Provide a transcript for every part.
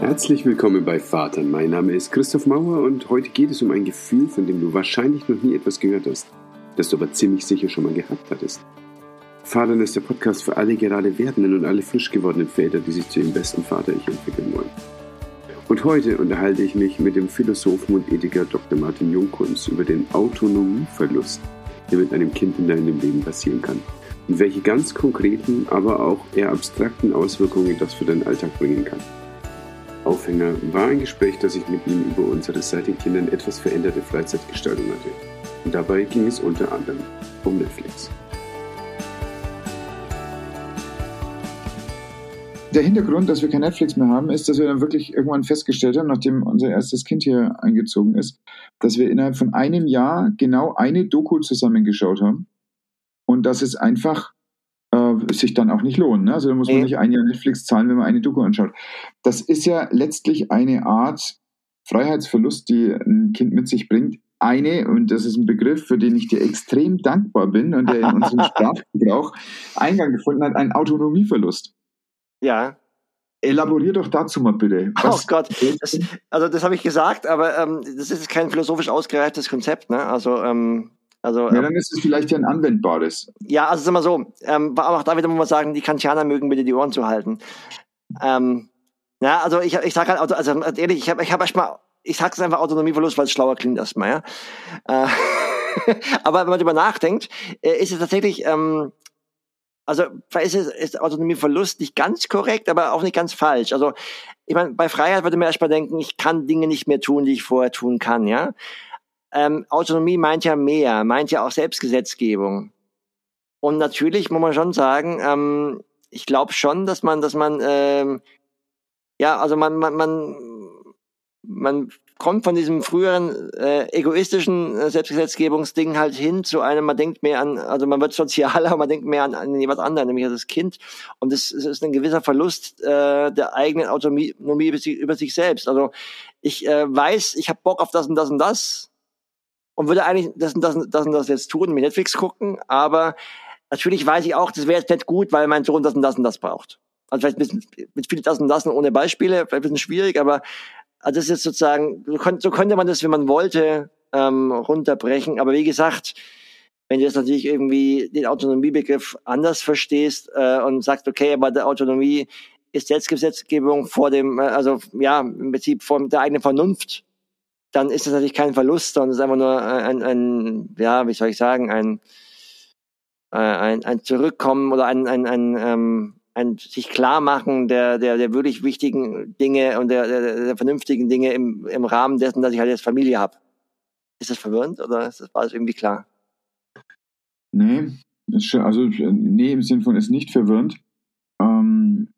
Herzlich willkommen bei Vater. Mein Name ist Christoph Mauer und heute geht es um ein Gefühl, von dem du wahrscheinlich noch nie etwas gehört hast, das du aber ziemlich sicher schon mal gehabt hattest. Vatern ist der Podcast für alle gerade werdenden und alle frisch gewordenen Väter, die sich zu ihrem besten Vater-Ich entwickeln wollen. Und heute unterhalte ich mich mit dem Philosophen und Ethiker Dr. Martin Jungkunz über den Autonomieverlust, der mit einem Kind in deinem Leben passieren kann und welche ganz konkreten, aber auch eher abstrakten Auswirkungen das für deinen Alltag bringen kann. Aufhänger war ein Gespräch, das ich mit ihm über unsere seit den Kindern etwas veränderte Freizeitgestaltung hatte. Und dabei ging es unter anderem um Netflix. Der Hintergrund, dass wir kein Netflix mehr haben, ist, dass wir dann wirklich irgendwann festgestellt haben, nachdem unser erstes Kind hier eingezogen ist, dass wir innerhalb von einem Jahr genau eine Doku zusammengeschaut haben und dass es einfach äh, sich dann auch nicht lohnt. Ne? Also da muss man nicht ein Jahr Netflix zahlen, wenn man eine Doku anschaut. Das ist ja letztlich eine Art Freiheitsverlust, die ein Kind mit sich bringt. Eine, und das ist ein Begriff, für den ich dir extrem dankbar bin und der in unserem Sprachgebrauch Eingang gefunden hat, ein Autonomieverlust. Ja. Elaborier doch dazu mal bitte. Oh Was oh Gott, das, also das habe ich gesagt, aber ähm, das ist kein philosophisch ausgereiftes Konzept. Ne? Also ähm, also, ja, ähm, dann ist es vielleicht ja ein anwendbares. Ja, also sagen wir so, ähm, aber auch da wieder muss man sagen, die Kantianer mögen bitte die Ohren zu halten. Ähm, ja, also ich, ich sage halt, also ehrlich, ich habe ich hab erstmal, ich sage es einfach Autonomieverlust, weil es schlauer klingt erstmal, ja. Äh, aber wenn man darüber nachdenkt, äh, ist es tatsächlich, ähm, also ist, es, ist Autonomieverlust nicht ganz korrekt, aber auch nicht ganz falsch. Also ich meine, bei Freiheit würde man erstmal denken, ich kann Dinge nicht mehr tun, die ich vorher tun kann, ja ähm, Autonomie meint ja mehr, meint ja auch Selbstgesetzgebung. Und natürlich muss man schon sagen, ähm, ich glaube schon, dass man, dass man, ähm, ja, also man, man, man, man kommt von diesem früheren äh, egoistischen äh, Selbstgesetzgebungsding halt hin zu einem, man denkt mehr an, also man wird sozialer, man denkt mehr an, an jemand anderen, nämlich an das Kind. Und das ist ein gewisser Verlust äh, der eigenen Autonomie über sich, über sich selbst. Also ich äh, weiß, ich habe Bock auf das und das und das und würde eigentlich das und das, das und das jetzt tun, mit Netflix gucken, aber natürlich weiß ich auch, das wäre jetzt nicht gut, weil mein Sohn das und das und das braucht. Also vielleicht ein bisschen, mit viel das und das und ohne Beispiele, vielleicht ein bisschen schwierig, aber also das ist jetzt sozusagen, so könnte, so könnte man das, wenn man wollte, ähm, runterbrechen. Aber wie gesagt, wenn du jetzt natürlich irgendwie den Autonomiebegriff anders verstehst äh, und sagst, okay, aber der Autonomie ist Selbstgesetzgebung vor dem, äh, also ja, im Prinzip vor der eigenen Vernunft dann ist das natürlich kein Verlust, sondern es ist einfach nur ein, ein ja, wie soll ich sagen, ein, äh, ein, ein Zurückkommen oder ein, ein, ein, ähm, ein sich klar machen der, der, der wirklich wichtigen Dinge und der, der, der vernünftigen Dinge im, im Rahmen dessen, dass ich halt jetzt Familie habe. Ist das verwirrend oder ist das, war das irgendwie klar? Nee, also nee, im Sinn von ist nicht verwirrend. Ähm,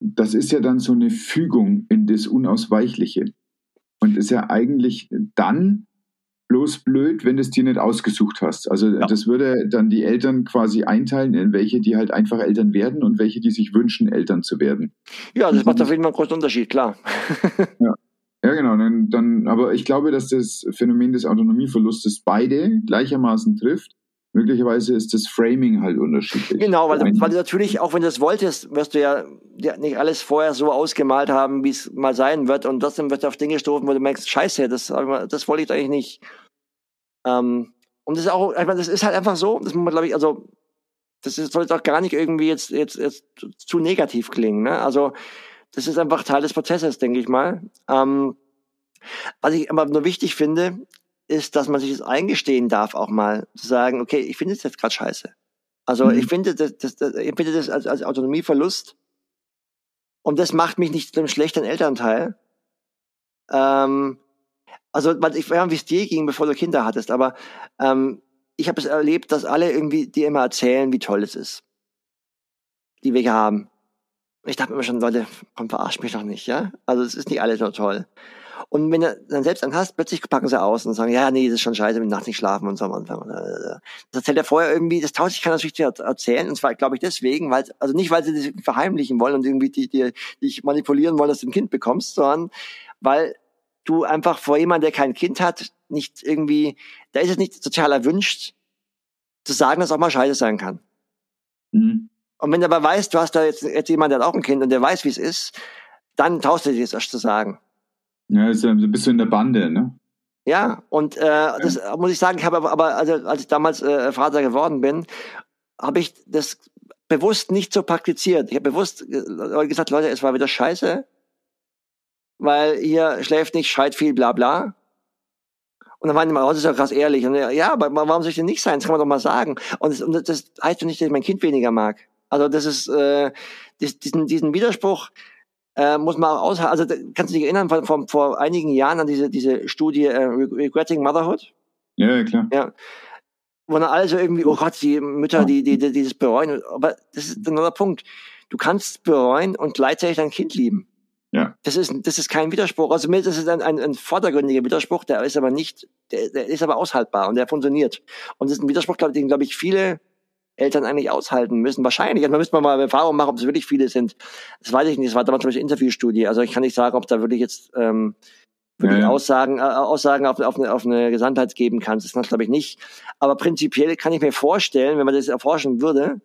das ist ja dann so eine Fügung in das Unausweichliche. Und ist ja eigentlich dann bloß blöd, wenn du es dir nicht ausgesucht hast. Also ja. das würde dann die Eltern quasi einteilen, in welche, die halt einfach Eltern werden und welche, die sich wünschen, Eltern zu werden. Ja, das macht auf jeden Fall einen großen Unterschied, klar. ja. Ja, genau. Dann, dann, aber ich glaube, dass das Phänomen des Autonomieverlustes beide gleichermaßen trifft. Möglicherweise ist das Framing halt unterschiedlich. Genau, weil, weil du natürlich, auch wenn du es wolltest, wirst du ja, ja nicht alles vorher so ausgemalt haben, wie es mal sein wird. Und trotzdem wird auf Dinge gestoßen, wo du merkst, scheiße, das, das wollte ich eigentlich nicht. Ähm, und das ist auch, ich meine, das ist halt einfach so, das muss man, glaube ich, also, das ist, soll jetzt auch gar nicht irgendwie jetzt, jetzt, jetzt zu negativ klingen. Ne? Also, das ist einfach Teil des Prozesses, denke ich mal. Ähm, was ich aber nur wichtig finde, ist, dass man sich das eingestehen darf, auch mal zu sagen, okay, ich finde es jetzt gerade scheiße. Also mhm. ich finde das, das, das, ich finde das als, als Autonomieverlust und das macht mich nicht zu einem schlechten Elternteil. Ähm, also ich weiß nicht, wie es dir ging, bevor du Kinder hattest, aber ähm, ich habe es erlebt, dass alle irgendwie dir immer erzählen, wie toll es ist, die wir hier haben. Ich dachte immer schon, Leute, komm, verarsch mich doch nicht, ja? Also es ist nicht alles so toll. Und wenn du dann selbst dann hast, plötzlich packen sie aus und sagen, ja, nee, das ist schon scheiße, wenn Nacht nicht schlafen und so. Das erzählt er vorher irgendwie, das tauscht sich keiner natürlich erzählen. Und zwar, glaube ich, deswegen, weil, also nicht, weil sie das verheimlichen wollen und irgendwie die, die, dich manipulieren wollen, dass du ein Kind bekommst, sondern weil du einfach vor jemandem, der kein Kind hat, nicht irgendwie, da ist es nicht sozial erwünscht, zu sagen, dass auch mal scheiße sein kann. Mhm. Und wenn du aber weißt, du hast da jetzt, jetzt jemand, der hat auch ein Kind und der weiß, wie es ist, Dann traust du dir das erst zu sagen. Ja, ist ja, bist du in der Bande, ne? Ja, und äh, das muss ich sagen, ich habe aber, aber also, als ich damals äh, Vater geworden bin, habe ich das bewusst nicht so praktiziert. Ich habe bewusst gesagt, Leute, es war wieder scheiße, weil ihr schläft nicht, schreit viel, bla bla. Und dann waren die mal, oh, das ist ja krass ehrlich. Und ja, aber warum soll ich denn nicht sein? Das kann man doch mal sagen. Und das, und das heißt ja nicht, dass ich mein Kind weniger mag. Also das ist äh, diesen, diesen Widerspruch, äh, muss man auch aushalten. Also kannst du dich erinnern von, von vor einigen Jahren an diese diese Studie äh, Regretting Motherhood? Ja, klar. Ja. Wo dann alle so irgendwie, oh Gott, die Mütter, die, die, die dieses bereuen. Aber das ist ein anderer Punkt. Du kannst bereuen und gleichzeitig dein Kind lieben. Ja. Das ist, das ist kein Widerspruch. Also mir das ist ein, ein, ein vordergründiger Widerspruch, der ist aber nicht, der, der ist aber aushaltbar und der funktioniert. Und das ist ein Widerspruch, glaube ich, den, glaube ich, viele Eltern eigentlich aushalten müssen. Wahrscheinlich. Also man müsste mal Erfahrung machen, ob es wirklich viele sind. Das weiß ich nicht. Das war damals zum Beispiel Interviewstudie. Also ich kann nicht sagen, ob da wirklich jetzt ähm, wirklich ja. Aussagen, äh, Aussagen auf, auf, eine, auf eine Gesamtheit geben kannst. Das glaube ich nicht. Aber prinzipiell kann ich mir vorstellen, wenn man das erforschen würde,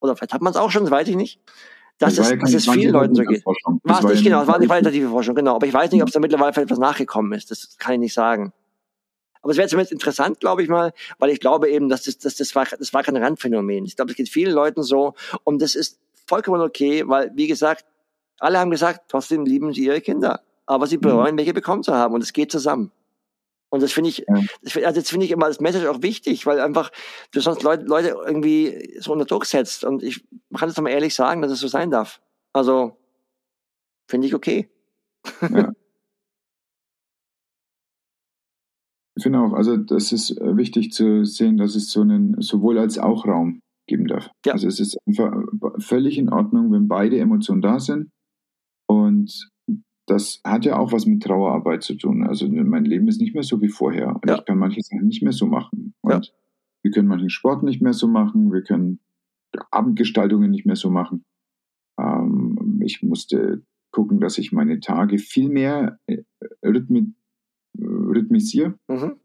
oder vielleicht hat man es auch schon, das weiß ich nicht, dass es, dass es vielen Leuten so geht. War es nicht, genau, es war eine qualitative Forschung, genau. Aber ich weiß nicht, ob es da mittlerweile vielleicht was nachgekommen ist. Das kann ich nicht sagen. Aber es wäre zumindest interessant, glaube ich mal, weil ich glaube eben, dass das, das, das, war, das war kein Randphänomen. Ich glaube, es geht vielen Leuten so und das ist vollkommen okay, weil, wie gesagt, alle haben gesagt, trotzdem lieben sie ihre Kinder. Aber sie bereuen, mhm. welche bekommen zu haben und es geht zusammen. Und das finde ich, ja. das, also das finde ich immer als Message auch wichtig, weil einfach du sonst Leute, Leute irgendwie so unter Druck setzt. Und ich kann es doch mal ehrlich sagen, dass es so sein darf. Also finde ich okay. Ja. Finde auch, also das ist äh, wichtig zu sehen, dass es so einen sowohl als auch Raum geben darf. Ja. Also es ist einfach völlig in Ordnung, wenn beide Emotionen da sind. Und das hat ja auch was mit Trauerarbeit zu tun. Also mein Leben ist nicht mehr so wie vorher. Und ja. ich kann manche Sachen nicht mehr so machen. Und ja. wir können manchen Sport nicht mehr so machen. Wir können Abendgestaltungen nicht mehr so machen. Ähm, ich musste gucken, dass ich meine Tage viel mehr äh, rhythmi rhythmisiere. Mhm.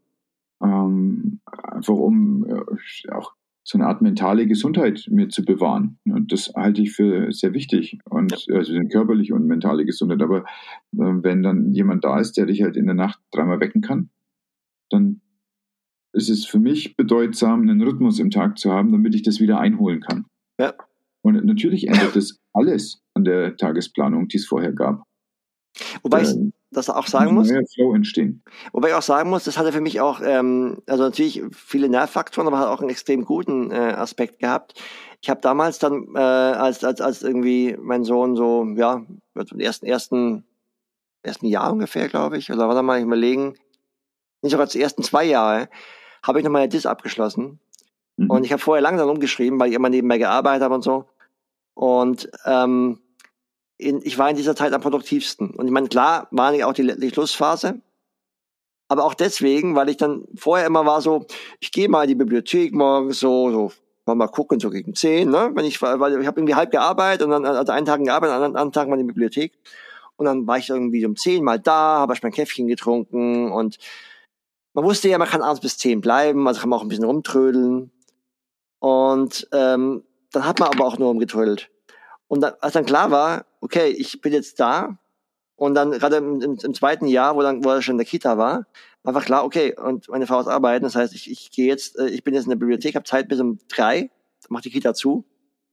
Ähm, einfach um äh, auch so eine Art mentale Gesundheit mir zu bewahren. Und das halte ich für sehr wichtig. Und also körperliche und mentale Gesundheit. Aber äh, wenn dann jemand da ist, der dich halt in der Nacht dreimal wecken kann, dann ist es für mich bedeutsam, einen Rhythmus im Tag zu haben, damit ich das wieder einholen kann. Ja. Und natürlich ändert das alles an der Tagesplanung, die es vorher gab. Wobei ich ähm, das auch sagen muss. Flow entstehen. Wobei ich auch sagen muss, das hatte für mich auch, ähm, also natürlich viele Nervfaktoren, aber hat auch einen extrem guten äh, Aspekt gehabt. Ich habe damals dann, äh, als, als, als irgendwie mein Sohn so, ja, im ersten, ersten, ersten Jahr ungefähr, glaube ich, oder war da mal überlegen, nicht sogar die ersten zwei Jahre, habe ich noch meine Dis abgeschlossen. Mhm. Und ich habe vorher langsam umgeschrieben, weil ich immer nebenbei gearbeitet habe und so. Und ähm, in, ich war in dieser Zeit am produktivsten. Und ich meine, klar, war nicht auch die, die Schlussphase. Aber auch deswegen, weil ich dann vorher immer war so, ich gehe mal in die Bibliothek morgens so, so mal, mal gucken, so gegen zehn, ne? Wenn ich, weil ich habe irgendwie halb gearbeitet und dann, also einen Tag gearbeitet, anderen, anderen Tag mal in die Bibliothek. Und dann war ich irgendwie um zehn mal da, habe ich mein Käffchen getrunken und man wusste ja, man kann abends bis zehn bleiben, also kann man auch ein bisschen rumtrödeln. Und ähm, dann hat man aber auch nur rumgetrödelt. Und dann, als dann klar war, okay, ich bin jetzt da, und dann gerade im, im, zweiten Jahr, wo dann, wo er schon in der Kita war, war einfach klar, okay, und meine Frau ist arbeiten, das heißt, ich, ich gehe jetzt, äh, ich bin jetzt in der Bibliothek, habe Zeit bis um drei, macht die Kita zu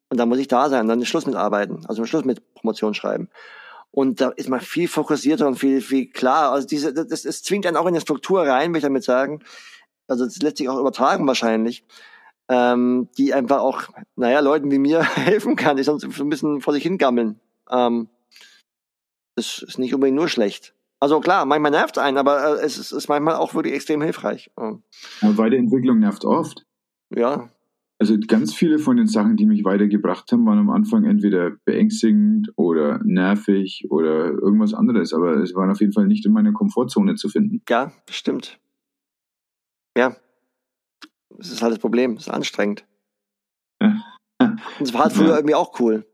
und dann muss ich da sein, dann ist Schluss mit Arbeiten, also Schluss mit Promotion schreiben. Und da ist man viel fokussierter und viel, viel klar. Also diese, das, das zwingt einen auch in eine Struktur rein, will ich damit sagen. Also das lässt sich auch übertragen wahrscheinlich ähm, die einfach auch, naja, Leuten wie mir helfen kann, die sonst so ein bisschen vor sich hingammeln. Ähm, das ist nicht unbedingt nur schlecht. Also klar, manchmal nervt es einen, aber äh, es ist, ist, manchmal auch wirklich extrem hilfreich. Ja, Weiterentwicklung nervt oft. Ja. Also ganz viele von den Sachen, die mich weitergebracht haben, waren am Anfang entweder beängstigend oder nervig oder irgendwas anderes, aber es waren auf jeden Fall nicht in meiner Komfortzone zu finden. Ja, stimmt. Ja, das ist halt das Problem, das ist anstrengend. Und es war halt früher irgendwie auch cool.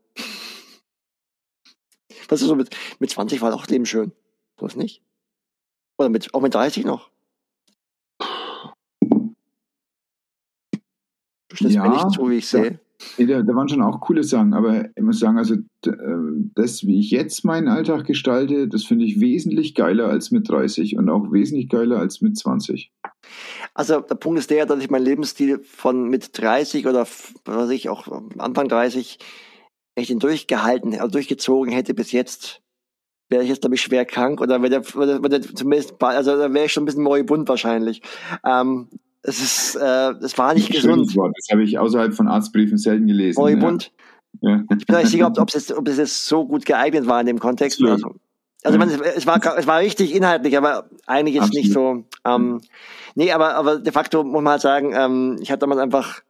Was ist so mit, mit 20 war auch Leben schön. So ist nicht? Oder mit, auch mit 30 noch? Du stimmst ja, mir nicht zu, wie ich sehe. da, da, waren schon auch coole Sachen, aber ich muss sagen, also äh, das, wie ich jetzt meinen Alltag gestalte, das finde ich wesentlich geiler als mit 30 und auch wesentlich geiler als mit 20. Also der Punkt ist der, dass ich meinen Lebensstil von mit 30 oder was weiß ich auch Anfang 30 echt durchgehalten, also durchgezogen hätte bis jetzt, wäre ich jetzt glaube ich schwer krank oder wäre wär der, zumindest, also da wäre ich schon ein bisschen moribund wahrscheinlich. Ähm, es ist, äh, es war nicht gesund. Wort. Das habe ich außerhalb von Arztbriefen selten gelesen. Moribund. Ja. Ich bin nicht sicher, ob, ob, es, ob es jetzt so gut geeignet war in dem Kontext. Also, also man, es, war, es war richtig inhaltlich, aber eigentlich ist nicht so. Ähm, nee, aber, aber de facto muss man halt sagen, ähm, ich hatte damals einfach,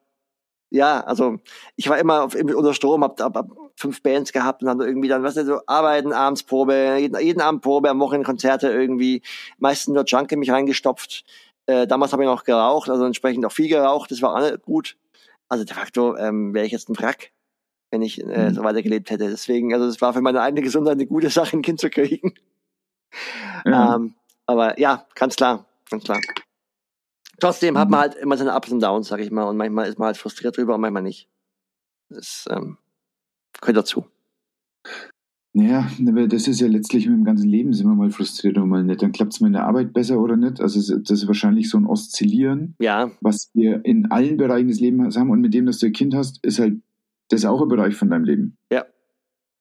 ja, also ich war immer auf, unter Strom, hab, hab, hab fünf Bands gehabt und dann irgendwie dann, was weißt du, so arbeiten, abends Probe, jeden, jeden Abend Probe, am Wochenende Konzerte irgendwie, meistens nur Junk in mich reingestopft. Äh, damals habe ich noch geraucht, also entsprechend auch viel geraucht, das war nicht gut. Also de facto ähm, wäre ich jetzt ein Wrack wenn ich äh, mhm. so weitergelebt hätte. Deswegen, also es war für meine eigene Gesundheit eine gute Sache, ein Kind zu kriegen. Ja. Ähm, aber ja, ganz klar, ganz klar. Trotzdem hat man mhm. halt immer seine Ups und Downs, sag ich mal, und manchmal ist man halt frustriert drüber und manchmal nicht. Das ähm, gehört dazu. Naja, das ist ja letztlich mit dem ganzen Leben sind wir mal frustriert und mal nicht. Dann klappt es mir in der Arbeit besser oder nicht. Also das ist wahrscheinlich so ein Oszillieren, ja. was wir in allen Bereichen des Lebens haben. Und mit dem, dass du ein Kind hast, ist halt das ist auch ein Bereich von deinem Leben. Ja.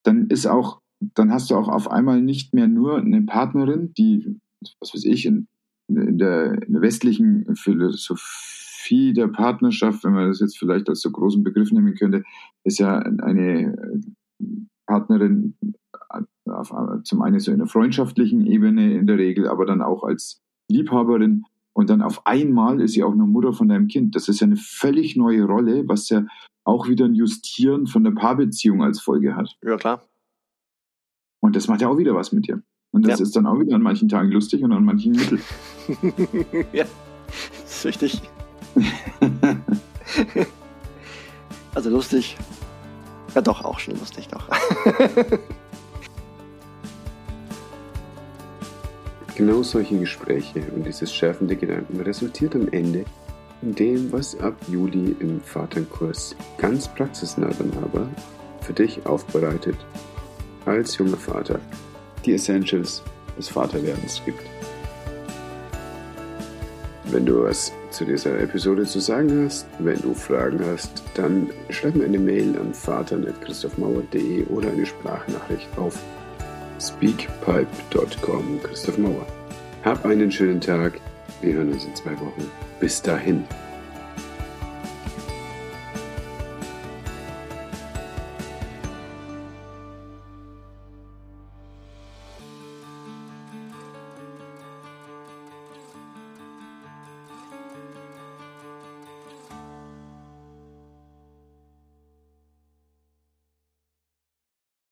Dann ist auch, dann hast du auch auf einmal nicht mehr nur eine Partnerin, die, was weiß ich, in, in, der, in der westlichen Philosophie der Partnerschaft, wenn man das jetzt vielleicht als so großen Begriff nehmen könnte, ist ja eine Partnerin auf, zum einen so in der freundschaftlichen Ebene in der Regel, aber dann auch als Liebhaberin. Und dann auf einmal ist sie auch noch Mutter von deinem Kind. Das ist ja eine völlig neue Rolle, was ja auch wieder ein Justieren von der Paarbeziehung als Folge hat. Ja, klar. Und das macht ja auch wieder was mit dir. Und das ja. ist dann auch wieder an manchen Tagen lustig und an manchen mittel. ja, das ist richtig. also lustig. Ja, doch, auch schon lustig, doch. genau solche Gespräche und dieses schärfende Gedanken resultiert am Ende dem, was ab Juli im Vaterkurs ganz praxisnah dann aber für dich aufbereitet als junger Vater die Essentials des Vaterwerdens gibt. Wenn du was zu dieser Episode zu sagen hast, wenn du Fragen hast, dann schreib mir eine Mail an vater.christophmauer.de oder eine Sprachnachricht auf speakpipe.com Christoph Mauer. Hab einen schönen Tag. Wir hören uns in zwei Wochen. Bis dahin.